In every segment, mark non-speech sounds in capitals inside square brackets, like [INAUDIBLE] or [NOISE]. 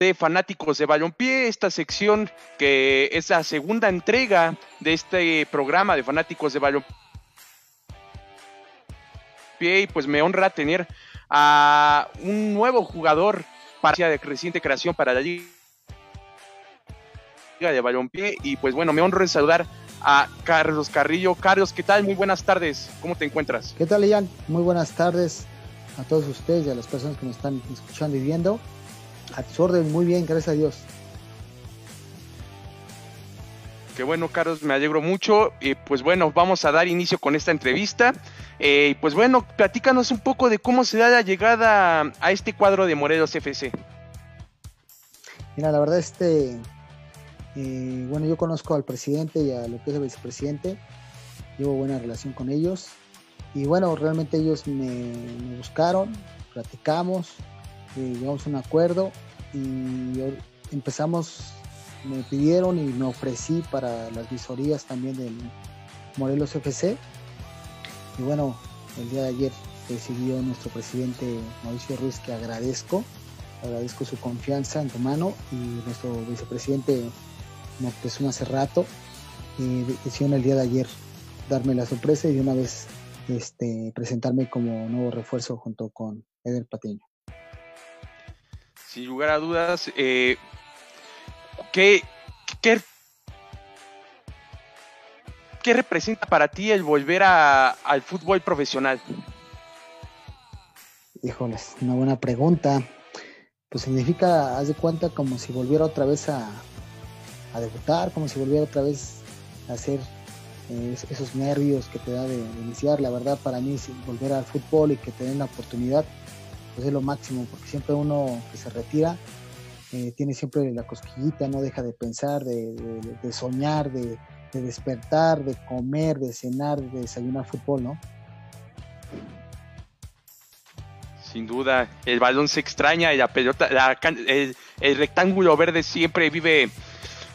de fanáticos de balompié, esta sección que es la segunda entrega de este programa de fanáticos de balompié. Y pues me honra tener a un nuevo jugador para de creciente creación para la liga de balompié y pues bueno, me honro en saludar a Carlos Carrillo. Carlos, ¿qué tal? Muy buenas tardes. ¿Cómo te encuentras? ¿Qué tal, Ian? Muy buenas tardes a todos ustedes y a las personas que nos están escuchando y viendo. A tus órdenes, muy bien, gracias a Dios. Qué bueno, Carlos, me alegro mucho. Y pues bueno, vamos a dar inicio con esta entrevista. Eh, pues bueno, platícanos un poco de cómo se da la llegada a este cuadro de Morelos FC. Mira, la verdad, este, eh, bueno, yo conozco al presidente y a lo que es el vicepresidente, llevo buena relación con ellos. Y bueno, realmente ellos me, buscaron, platicamos, eh, llegamos a un acuerdo y empezamos, me pidieron y me ofrecí para las visorías también del Morelos FC. Y bueno, el día de ayer recibió nuestro presidente Mauricio Ruiz, que agradezco, agradezco su confianza en tu mano, y nuestro vicepresidente Moctezuma hace rato, y decidieron el día de ayer darme la sorpresa y de una vez este, presentarme como nuevo refuerzo junto con Eder Patiño. Sin lugar a dudas, eh, ¿qué, qué, representa para ti el volver al fútbol profesional? Híjoles, una buena pregunta. Pues significa, haz de cuenta, como si volviera otra vez a, a debutar, como si volviera otra vez a hacer esos nervios que te da de, iniciar. La verdad, para mí, volver al fútbol y que te den la oportunidad, pues es lo máximo, porque siempre uno que se retira eh, tiene siempre la cosquillita, no deja de pensar, de, soñar, de, despertar, de comer, de cenar, de desayunar fútbol, ¿no? Sin duda, el balón se extraña y la pelota, el, el rectángulo verde siempre vive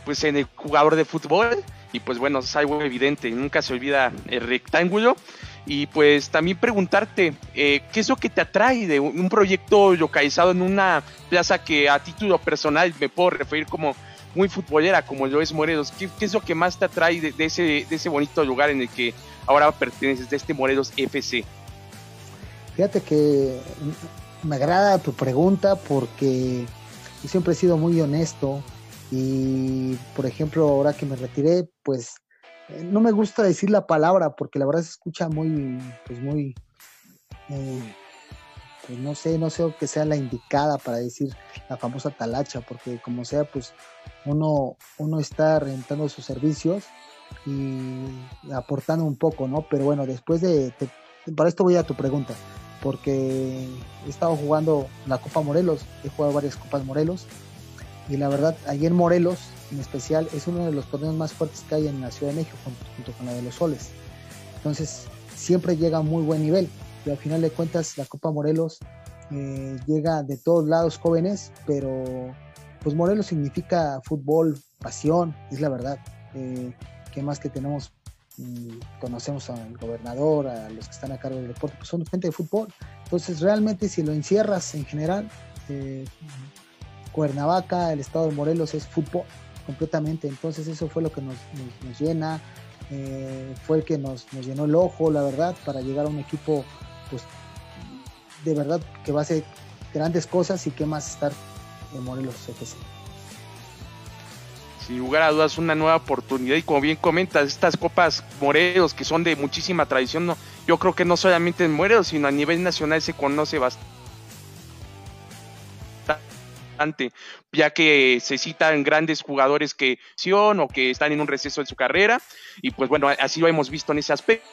pues en el jugador de fútbol y pues bueno, es algo evidente, nunca se olvida el rectángulo. Y pues también preguntarte, eh, ¿qué es lo que te atrae de un proyecto localizado en una plaza que a título personal me puedo referir como muy futbolera, como lo es Morelos? ¿Qué, es lo que más te atrae de, ese, de ese bonito lugar en el que ahora perteneces, de este Morelos FC? Fíjate que me agrada tu pregunta porque siempre he sido muy honesto y, por ejemplo, ahora que me retiré, pues no me gusta decir la palabra porque la verdad se escucha muy, pues muy, eh, pues no sé, no sé que sea la indicada para decir la famosa talacha, porque como sea, pues uno, uno está rentando sus servicios y aportando un poco, ¿no? Pero bueno, después de, para esto voy a tu pregunta, porque he estado jugando la Copa Morelos, he jugado varias Copas Morelos y la verdad, en Morelos, en especial, es uno de los torneos más fuertes que hay en la Ciudad de México, junto, con la de los Soles. Entonces, siempre llega a muy buen nivel. Y al final de cuentas, la Copa Morelos eh, llega de todos lados jóvenes, pero pues Morelos significa fútbol, pasión, es la verdad. Eh, ¿Qué más que tenemos? Mm, conocemos al gobernador, a los que están a cargo del deporte, pues son gente de fútbol. Entonces, realmente, si lo encierras en general, eh, Cuernavaca, el estado de Morelos es fútbol completamente, entonces eso fue lo que nos, llena, eh, fue el que nos, llenó el ojo, la verdad, para llegar a un equipo, pues, de verdad que va a hacer grandes cosas y que más estar en Morelos FC. Sin lugar a dudas, una nueva oportunidad. Y como bien comentas, estas copas Morelos, que son de muchísima tradición, no, yo creo que no solamente en Morelos, sino a nivel nacional se conoce bastante ya que se citan grandes jugadores que son o que están en un receso de su carrera, y pues bueno, así lo hemos visto en ese aspecto.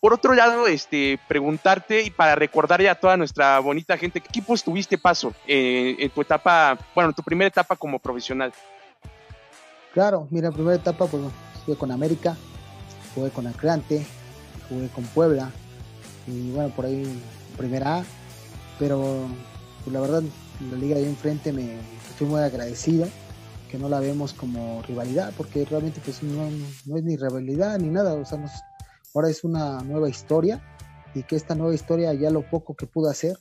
Por otro lado, este, preguntarte y para recordar ya a toda nuestra bonita gente, ¿qué equipos tuviste paso eh, en tu etapa, bueno, en tu primera etapa como profesional? Claro, mira, primera etapa, pues estuve con América, jugué con Atlante, jugué con Puebla, y bueno, por ahí primera A, pero pues, la verdad la liga de enfrente me estoy muy agradecido que no la vemos como rivalidad porque realmente pues no, es ni rivalidad ni nada, o sea, ahora es una nueva historia y que esta nueva historia ya lo poco que pudo hacer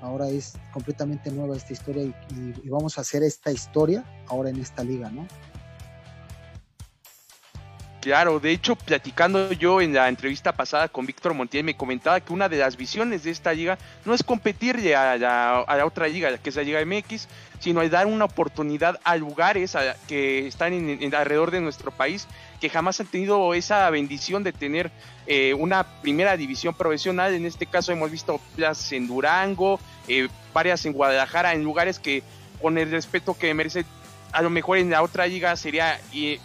ahora es completamente nueva esta historia y, vamos a hacer esta historia ahora en esta liga, ¿no? Claro, de hecho, platicando yo en la entrevista pasada con Víctor Montiel, me comentaba que una de las visiones de esta liga no es competir a la, otra liga, que es la Liga MX, sino es dar una oportunidad a lugares que están en, alrededor de nuestro país que jamás han tenido esa bendición de tener eh, una primera división profesional. En este caso hemos visto plazas en Durango, eh, varias en Guadalajara, en lugares que con el respeto que merece, a lo mejor en la otra liga sería eh,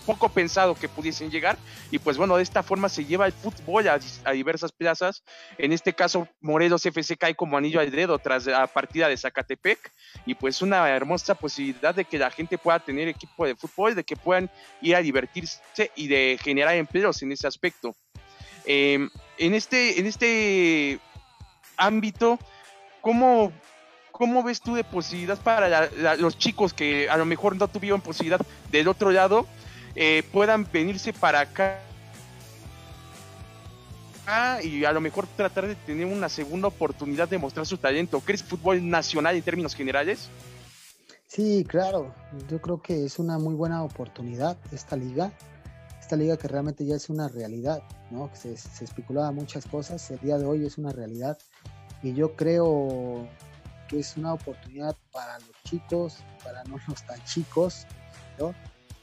poco pensado que pudiesen llegar. Y pues bueno, de esta forma se lleva el fútbol a, diversas plazas. En este caso, Morelos FC cae como anillo al dedo tras la partida de Zacatepec. Y pues una hermosa posibilidad de que la gente pueda tener equipo de fútbol, de que puedan ir a divertirse y de generar empleos en ese aspecto. Em, en, este, en este ámbito, ¿cómo, ¿cómo ves tú de posibilidades para los chicos que a lo mejor no tuvieron posibilidad del otro lado eh, puedan venirse para acá y a lo mejor tratar de tener una segunda oportunidad de mostrar su talento. ¿Crees fútbol nacional en términos generales? Sí, claro. Yo creo que es una muy buena oportunidad esta liga. Esta liga que realmente ya es una realidad, ¿no? Se, se especulaba muchas cosas. El día de hoy es una realidad. Y yo creo que es una oportunidad para los chicos, para no los tan chicos, ¿no?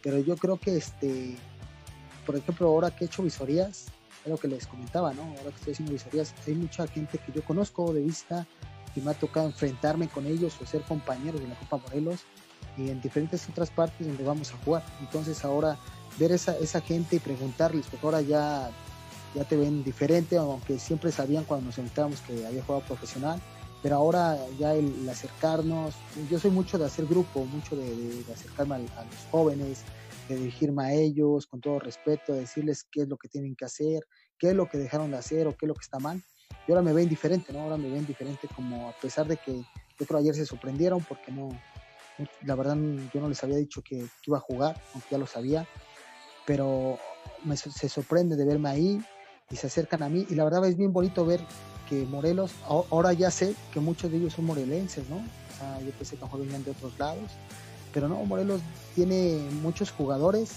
Pero yo creo que, este, por ejemplo, ahora que he hecho visorías, es lo que les comentaba, ¿no? Ahora que estoy haciendo visorías, hay mucha gente que yo conozco de vista, que me ha tocado enfrentarme con ellos o ser compañeros de la Copa Morelos y en diferentes otras partes donde vamos a jugar. Entonces ahora ver esa, esa gente y preguntarles, porque ahora ya, ya te ven diferente, aunque siempre sabían cuando nos enfrentábamos que había jugado profesional, pero ahora ya el, acercarnos, yo soy mucho de hacer grupo, mucho de, acercarme a, los jóvenes, de dirigirme a ellos con todo respeto, de decirles qué es lo que tienen que hacer, qué es lo que dejaron de hacer o qué es lo que está mal. Y ahora me ven diferente, ¿no? Ahora me ven diferente como a pesar de que yo creo ayer se sorprendieron porque no, la verdad yo no les había dicho que, iba a jugar, aunque ya lo sabía, pero se sorprende de verme ahí y se acercan a mí y la verdad es bien bonito ver que Morelos, ahora ya sé que muchos de ellos son morelenses, ¿no? O sea, yo pensé que mejor venían de otros lados, pero no, Morelos tiene muchos jugadores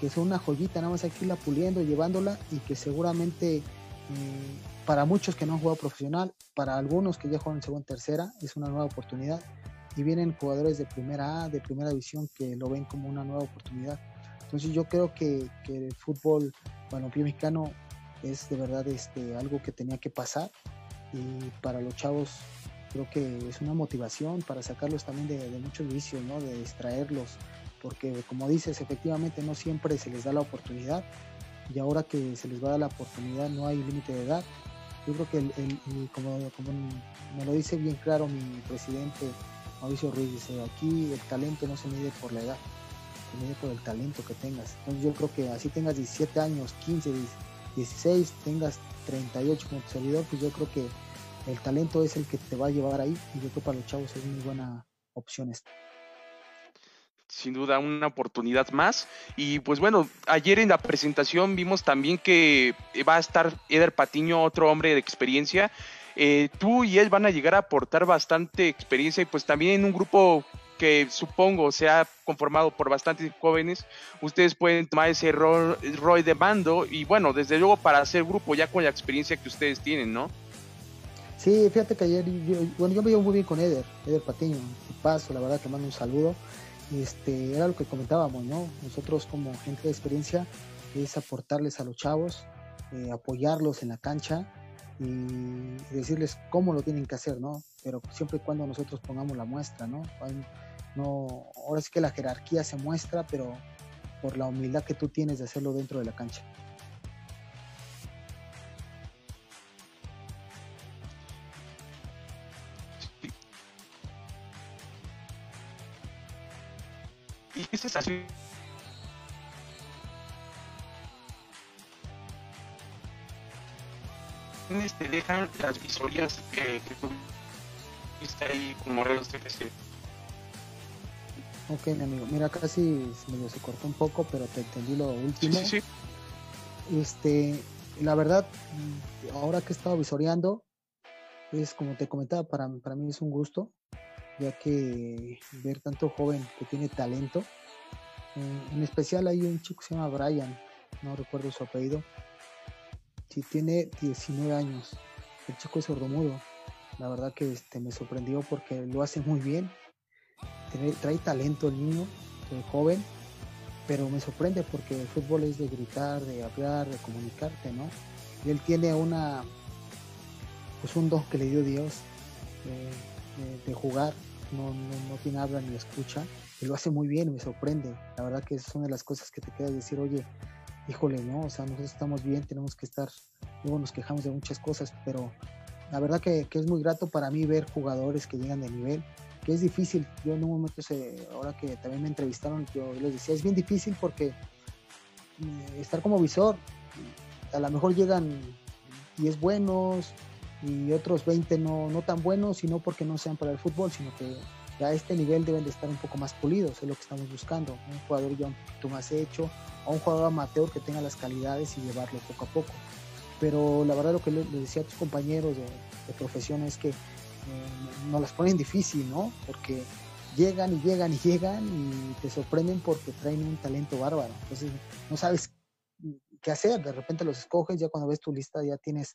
que son una joyita, nada más hay que irla puliendo, llevándola y que seguramente eh, para muchos que no han jugado profesional, para algunos que ya juegan en segunda tercera, es una nueva oportunidad y vienen jugadores de primera A, de primera división que lo ven como una nueva oportunidad. Entonces yo creo que, que el fútbol balompié mexicano es de verdad este, algo que tenía que pasar y para los chavos creo que es una motivación para sacarlos también de, muchos vicios, ¿no? de distraerlos, porque como dices, efectivamente no siempre se les da la oportunidad y ahora que se les va a dar la oportunidad no hay límite de edad. Yo creo que, el, como, como, me lo dice bien claro mi presidente Mauricio Ruiz, dice, aquí el talento no se mide por la edad, se mide por el talento que tengas. Entonces yo creo que así tengas 17 años, 15, 16, tengas 38 como tu servidor, pues yo creo que el talento es el que te va a llevar ahí y yo creo que para los chavos es muy buena opción esta. Sin duda, una oportunidad más. Y pues bueno, ayer en la presentación vimos también que va a estar Eder Patiño, otro hombre de experiencia. Eh, tú y él van a llegar a aportar bastante experiencia y pues también en un grupo que supongo se ha conformado por bastantes jóvenes, ustedes pueden tomar ese rol, de mando y bueno, desde luego para hacer grupo ya con la experiencia que ustedes tienen, ¿no? Sí, fíjate que ayer, yo, bueno, yo me llevo muy bien con Eder, Eder Patiño, paso, la verdad que mando un saludo. Este, era lo que comentábamos, ¿no? Nosotros como gente de experiencia es aportarles a los chavos, eh, apoyarlos en la cancha y decirles cómo lo tienen que hacer, ¿no? Pero siempre y cuando nosotros pongamos la muestra, ¿no? No, ahora sí que la jerarquía se muestra, pero por la humildad que tú tienes de hacerlo dentro de la cancha. Y es así. te dejan las visorías que, que tú ahí con Morelos FC. Ok, mi amigo. Mira, casi medio se cortó un poco, pero te entendí lo último. Sí, sí, Este, la verdad, ahora que he estado visoreando, Pues como te comentaba, para, para mí es un gusto, ya que ver tanto joven que tiene talento. en especial hay un chico que se llama Brian, no recuerdo su apellido. Sí, tiene 19 años. El chico es sordomudo. La verdad que este, me sorprendió porque lo hace muy bien. Trae, talento el niño, el joven, pero me sorprende porque el fútbol es de gritar, de hablar, de comunicarte, ¿no? Y él tiene una, pues un don que le dio Dios de, jugar, no, no, tiene habla ni escucha, y lo hace muy bien, me sorprende. La verdad que es una de las cosas que te queda decir, oye, híjole, ¿no? O sea, nosotros estamos bien, tenemos que estar, luego nos quejamos de muchas cosas, pero la verdad que, es muy grato para mí ver jugadores que llegan de nivel, que es difícil. Yo en un momento, se, ahora que también me entrevistaron, yo les decía, es bien difícil porque eh, estar como visor, a lo mejor llegan 10 buenos, y otros 20 no, no tan buenos, sino porque no sean para el fútbol, sino que a este nivel deben de estar un poco más pulidos, es lo que estamos buscando, un jugador ya un poquito más hecho, o un jugador amateur que tenga las calidades y llevarlo poco a poco. Pero la verdad lo que le, decía a tus compañeros de, profesión es que nos las ponen difícil, ¿no? Porque llegan y llegan y llegan y te sorprenden porque traen un talento bárbaro. Entonces no sabes qué hacer, de repente los escoges, ya cuando ves tu lista ya tienes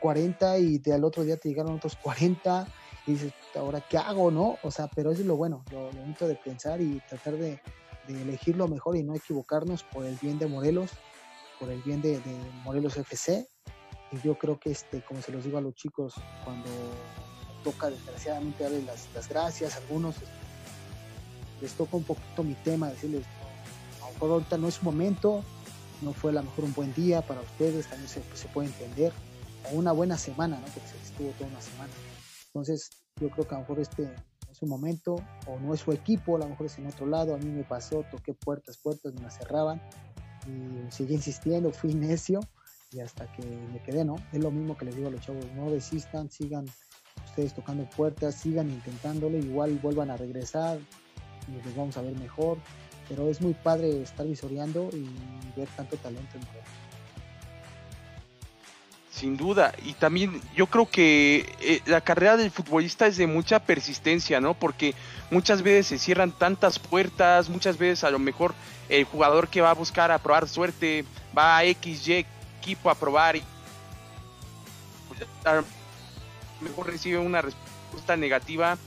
40 y al otro día te llegaron otros 40 y dices, ahora qué hago, ¿no? O sea, pero eso es lo bueno, lo, bonito de pensar y tratar de, elegir lo mejor y no equivocarnos por el bien de Morelos, por el bien de, Morelos FC. Y yo creo que, este, como se los digo a los chicos, cuando toca desgraciadamente darles las, gracias, a algunos les toca un poquito mi tema, decirles, a lo mejor ahorita no es su momento, no fue a lo mejor un buen día para ustedes, también se, puede entender, una buena semana, ¿no? Porque se estuvo toda una semana. Entonces, yo creo que a lo mejor este es un momento, o no es su equipo, a lo mejor es en otro lado. A mí me pasó, toqué puertas, puertas, me las cerraban y seguí insistiendo, [LAUGHS] fui necio y hasta que me quedé, ¿no? Es lo mismo que les digo a los chavos, no desistan, sigan ustedes tocando puertas, sigan intentándolo, igual vuelvan a regresar y les vamos a ver mejor. Pero es muy padre estar visoreando y ver tanto talento en Morelos. Sin duda. Y también yo creo que eh, la carrera del futbolista es de mucha persistencia, ¿no? Porque muchas veces se cierran tantas puertas, muchas veces a lo mejor el jugador que va a buscar a probar suerte va a XY equipo a probar y pues, mejor recibe una respuesta negativa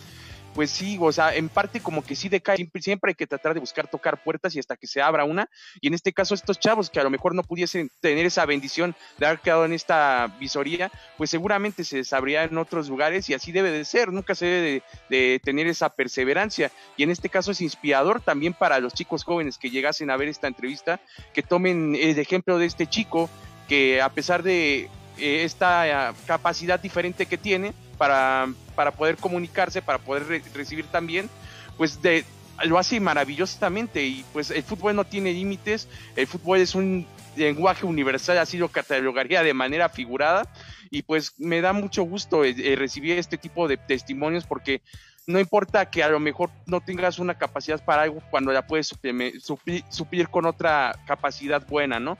pues sí, o sea, en parte como que sí decae, siempre, siempre hay que tratar de buscar tocar puertas y hasta que se abra una. Y en este caso estos chavos que a lo mejor no pudiesen tener esa bendición de haber quedado en esta visoría, pues seguramente se desabría en otros lugares y así debe de ser, nunca se debe de, tener esa perseverancia. Y en este caso es inspirador también para los chicos jóvenes que llegasen a ver esta entrevista, que tomen el ejemplo de este chico que a pesar de eh, esta capacidad diferente que tiene, para, para poder comunicarse, para poder recibir también, pues de, lo hace maravillosamente y pues el fútbol no tiene límites, el fútbol es un lenguaje universal, así lo catalogaría de manera figurada y pues me da mucho gusto eh, eh, recibir este tipo de testimonios porque no importa que a lo mejor no tengas una capacidad para algo cuando la puedes suplir, con otra capacidad buena, ¿no?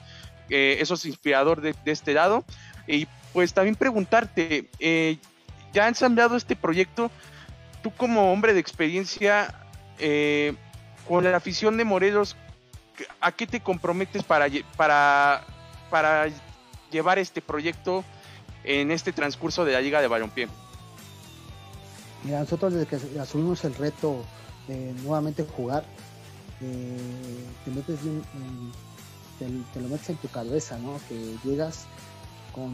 Eh, eso es inspirador de, este lado. Y pues también preguntarte, eh, ya ensamblado este proyecto, tú como hombre de experiencia eh, con la afición de Morelos, ¿a qué te comprometes para, para, para llevar este proyecto en este transcurso de la Liga de Balompié? Mira, nosotros desde que asumimos el reto de nuevamente jugar, eh, te, metes te, lo metes en tu cabeza, ¿no? Que llegas con,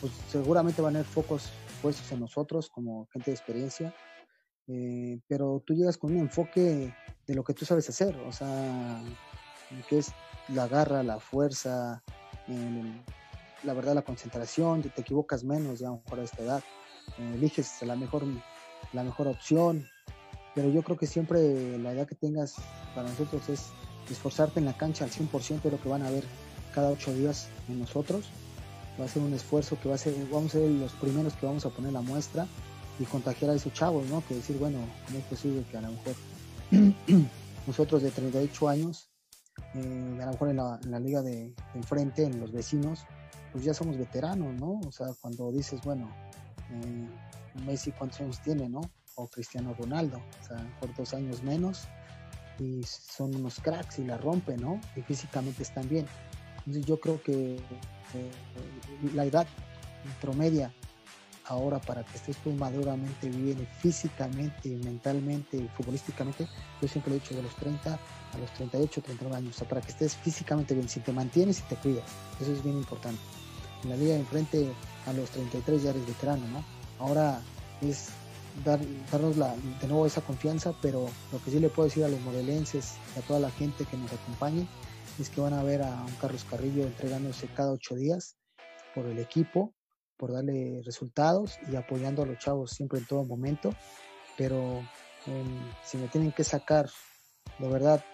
pues seguramente van a haber focos puestos en nosotros como gente de experiencia, eh, pero tú llegas con un enfoque de lo que tú sabes hacer, o sea, que es la garra, la fuerza, la verdad, la concentración, te equivocas menos ya mejor a esta edad, eh, eliges la mejor, la mejor opción, pero yo creo que siempre la edad que tengas para nosotros es esforzarte en la cancha al 100% de lo que van a ver cada ocho días en nosotros va a ser un esfuerzo que va a ser, vamos a ser los primeros que vamos a poner la muestra y contagiar a esos chavos, ¿no? Que decir, bueno, ¿cómo es posible que a lo mejor [CLEARS THROAT] nosotros de 38 años, eh, a lo mejor en la, liga de, enfrente, en los vecinos, pues ya somos veteranos, ¿no? O sea, cuando dices, bueno, eh, Messi cuántos años tiene, ¿no? O Cristiano Ronaldo, o sea, por dos años menos y son unos cracks y la rompen, ¿no? Y físicamente están bien. Entonces yo creo que la edad promedia ahora para que estés tú maduramente bien físicamente, mentalmente futbolísticamente, yo siempre he dicho de los 30 a los 38, 39 años, o sea, para que estés físicamente bien, si te mantienes y te cuidas, eso es bien importante. En la liga de enfrente a los 33 ya eres veterano, ¿no? Ahora es dar, darnos la, de nuevo esa confianza, pero lo que sí le puedo decir a los modelenses y a toda la gente que nos acompañe que van a ver a un Carlos Carrillo entregándose cada ocho días por el equipo, por darle resultados y apoyando a los chavos siempre en todo momento. Pero em, si me tienen que sacar, de verdad,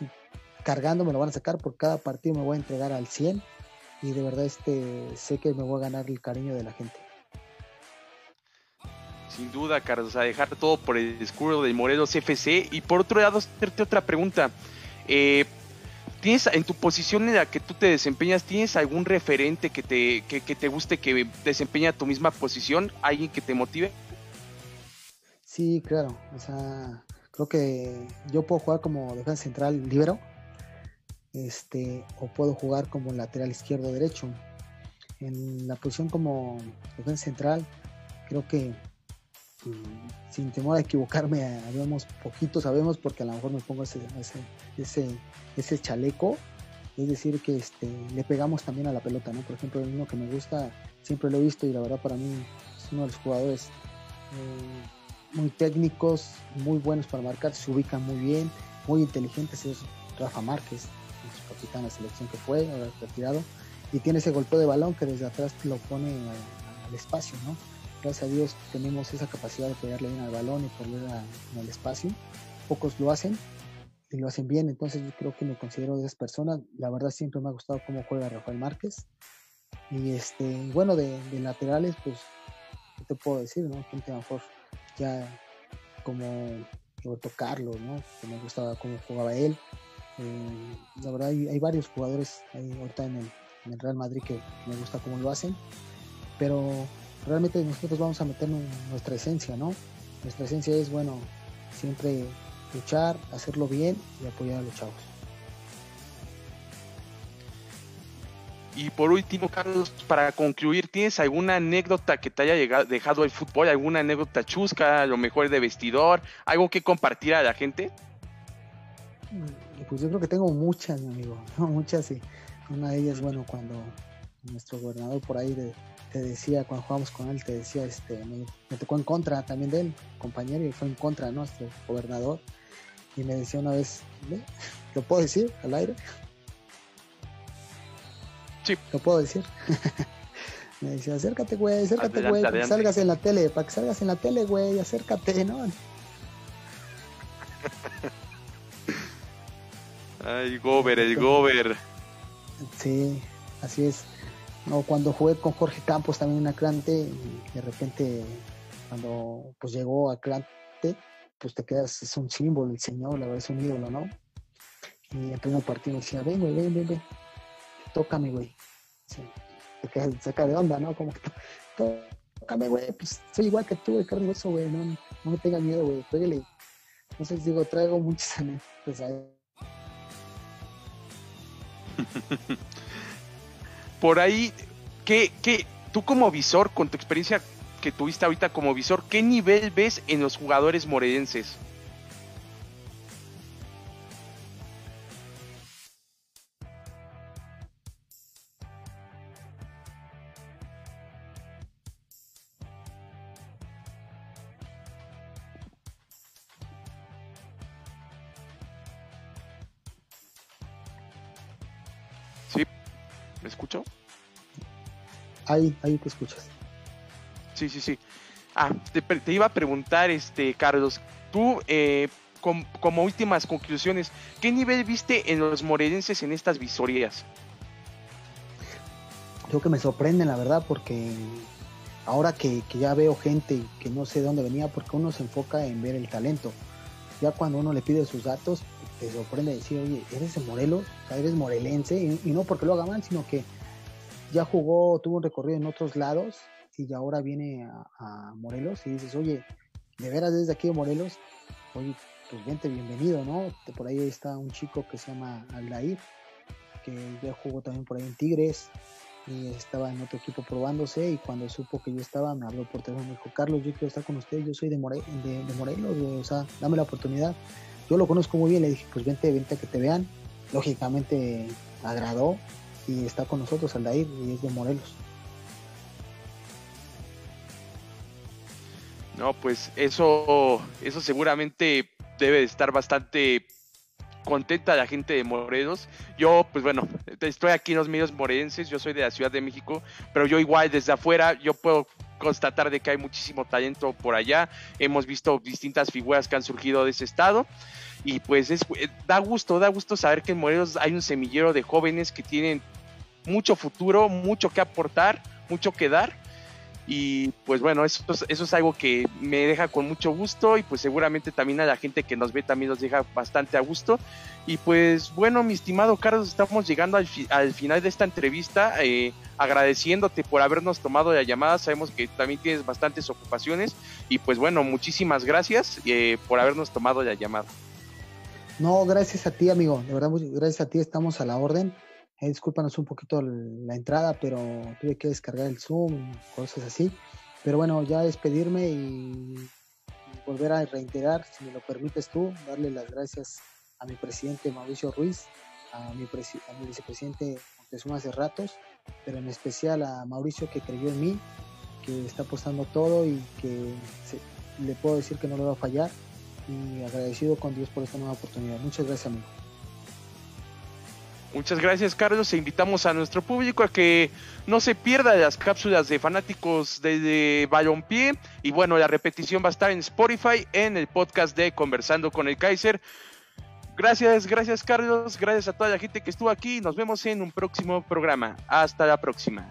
[LAUGHS] cargando me lo van a sacar por cada partido, me voy a entregar al 100 y de verdad este, sé que me voy a ganar el cariño de la gente. Sin duda, Carlos, a dejar todo por el escudo de Morelos FC. Y por otro lado, hacerte otra pregunta. Eh, ¿Tienes en tu posición en la que tú te desempeñas, tienes algún referente que te, que, te guste que desempeña tu misma posición? ¿Alguien que te motive? Sí, claro. O sea, creo que yo puedo jugar como defensa central libero. Este, o puedo jugar como lateral izquierdo derecho. En la posición como defensa central, creo que sin temor a equivocarme, habemos poquito, sabemos, porque a lo mejor me pongo ese, ese, ese, chaleco, es decir, que este, le pegamos también a la pelota, ¿no? Por ejemplo, el uno que me gusta, siempre lo he visto y la verdad para mí es uno de los jugadores eh, muy técnicos, muy buenos para marcar, se ubican muy bien, muy inteligentes, es Rafa Márquez, nuestro capitán de la selección que fue, retirado, y tiene ese golpeo de balón que desde atrás lo pone al espacio, ¿no? Gracias a Dios tenemos esa capacidad de pegarle bien al balón y poner en el espacio. Pocos lo hacen y lo hacen bien, entonces yo creo que me considero de esas personas. La verdad siempre me ha gustado cómo juega Rafael Márquez. Y este, bueno, de, laterales, pues, ¿qué te puedo decir? ¿no? Gente mejor ya como Roberto Carlos, ¿no? Que me gustaba cómo jugaba él. Eh, la verdad hay, varios jugadores ahí ahorita en el, en el Real Madrid que me gusta cómo lo hacen. Pero realmente nosotros vamos a meter nuestra esencia, ¿no? Nuestra esencia es, bueno, siempre luchar, hacerlo bien y apoyar a los chavos. Y por último, Carlos, para concluir, ¿tienes alguna anécdota que te haya llegado, dejado el fútbol? ¿Alguna anécdota chusca, a lo mejor de vestidor? ¿Algo que compartir a la gente? Mm, pues yo creo que tengo muchas, mi amigo, [LAUGHS] muchas y una de ellas, bueno, cuando nuestro gobernador por ahí de, te decía, cuando jugamos con él, te decía, este, me, tocó en contra también de él, compañero, y fue en contra de nuestro gobernador. Y me decía una vez, [LAUGHS] ¿lo puedo decir al aire? Sí. ¿Lo puedo decir? [LAUGHS] me decía, acércate, güey, acércate, güey, para que salgas en la tele, para que salgas en la tele, güey, acércate, ¿no? [LAUGHS] Ay, Gober, el Gober. Sí, así es. O cuando jugué con Jorge Campos también en Atlante, y de repente cuando pues llegó a Atlante, pues te quedas, es un símbolo, el señor, la verdad es un ídolo, ¿no? Y el primer partido decía, ven, güey, ven, ven, ven, tócame, güey. Te quedas, saca de onda, ¿no? Como que, tócame, güey, pues soy igual que tú, de carne güey, no, no me tengas miedo, güey, pégale. Entonces digo, traigo muchos anécdotas ahí. [LAUGHS] por ahí, ¿qué, qué, tú como visor, con tu experiencia que tuviste ahorita como visor, ¿qué nivel ves en los jugadores morelenses? Ahí, ahí te escuchas. Sí, sí, sí. Ah, te, iba a preguntar, este, Carlos, tú, eh, como últimas conclusiones, ¿qué nivel viste en los morelenses en estas visorías? Creo que me sorprenden, la verdad, porque ahora que, ya veo gente que no sé de dónde venía, porque uno se enfoca en ver el talento. Ya cuando uno le pide sus datos, te sorprende decir, oye, eres de Morelos, o sea, eres morelense, y no porque lo haga mal, sino que ya jugó, tuvo un recorrido en otros lados y ahora viene a, Morelos y dices, oye, de veras desde aquí de Morelos, oye, pues vente, bienvenido, ¿no? Por ahí está un chico que se llama Aldair, que ya jugó también por ahí en Tigres y estaba en otro equipo probándose y cuando supo que yo estaba me habló por teléfono, me dijo, Carlos, yo quiero estar con usted, yo soy de, de, Morelos, o sea, dame la oportunidad. Yo lo conozco muy bien, le dije, pues vente, vente a que te vean. Lógicamente agradó y está con nosotros Aldair y es de Morelos. No, pues eso, eso seguramente debe de estar bastante contenta la gente de Morelos. Yo, pues bueno, estoy aquí en los medios morenses, yo soy de la Ciudad de México, pero yo igual desde afuera, yo puedo constatar de que hay muchísimo talento por allá. Hemos visto distintas figuras que han surgido de ese estado y pues es, da gusto, da gusto saber que en Morelos hay un semillero de jóvenes que tienen mucho futuro, mucho que aportar, mucho que dar y pues bueno, eso, eso es algo que me deja con mucho gusto y pues seguramente también a la gente que nos ve también nos deja bastante a gusto. Y pues bueno, mi estimado Carlos, estamos llegando al, al final de esta entrevista, eh, agradeciéndote por habernos tomado la llamada. Sabemos que también tienes bastantes ocupaciones y pues bueno, muchísimas gracias eh, por habernos tomado la llamada. No, gracias a ti, amigo. De verdad, gracias a ti, estamos a la orden. Eh, discúlpanos un poquito la entrada, pero tuve que descargar el Zoom, cosas así. Pero bueno, ya despedirme y volver a reiterar, si me lo permites tú, darle las gracias a mi presidente Mauricio Ruiz, a mi, vicepresidente Montezuma hace ratos, pero en especial a Mauricio que creyó en mí, que está apostando todo y que le puedo decir que no le va a fallar y agradecido con Dios por esta nueva oportunidad. Muchas gracias, amigo. Muchas gracias, Carlos. E invitamos a nuestro público a que no se pierda las cápsulas de fanáticos de, de Balompié. Y bueno, la repetición va a estar en Spotify, en el podcast de Conversando con el Kaiser. Gracias, gracias, Carlos. Gracias a toda la gente que estuvo aquí. Nos vemos en un próximo programa. Hasta la próxima.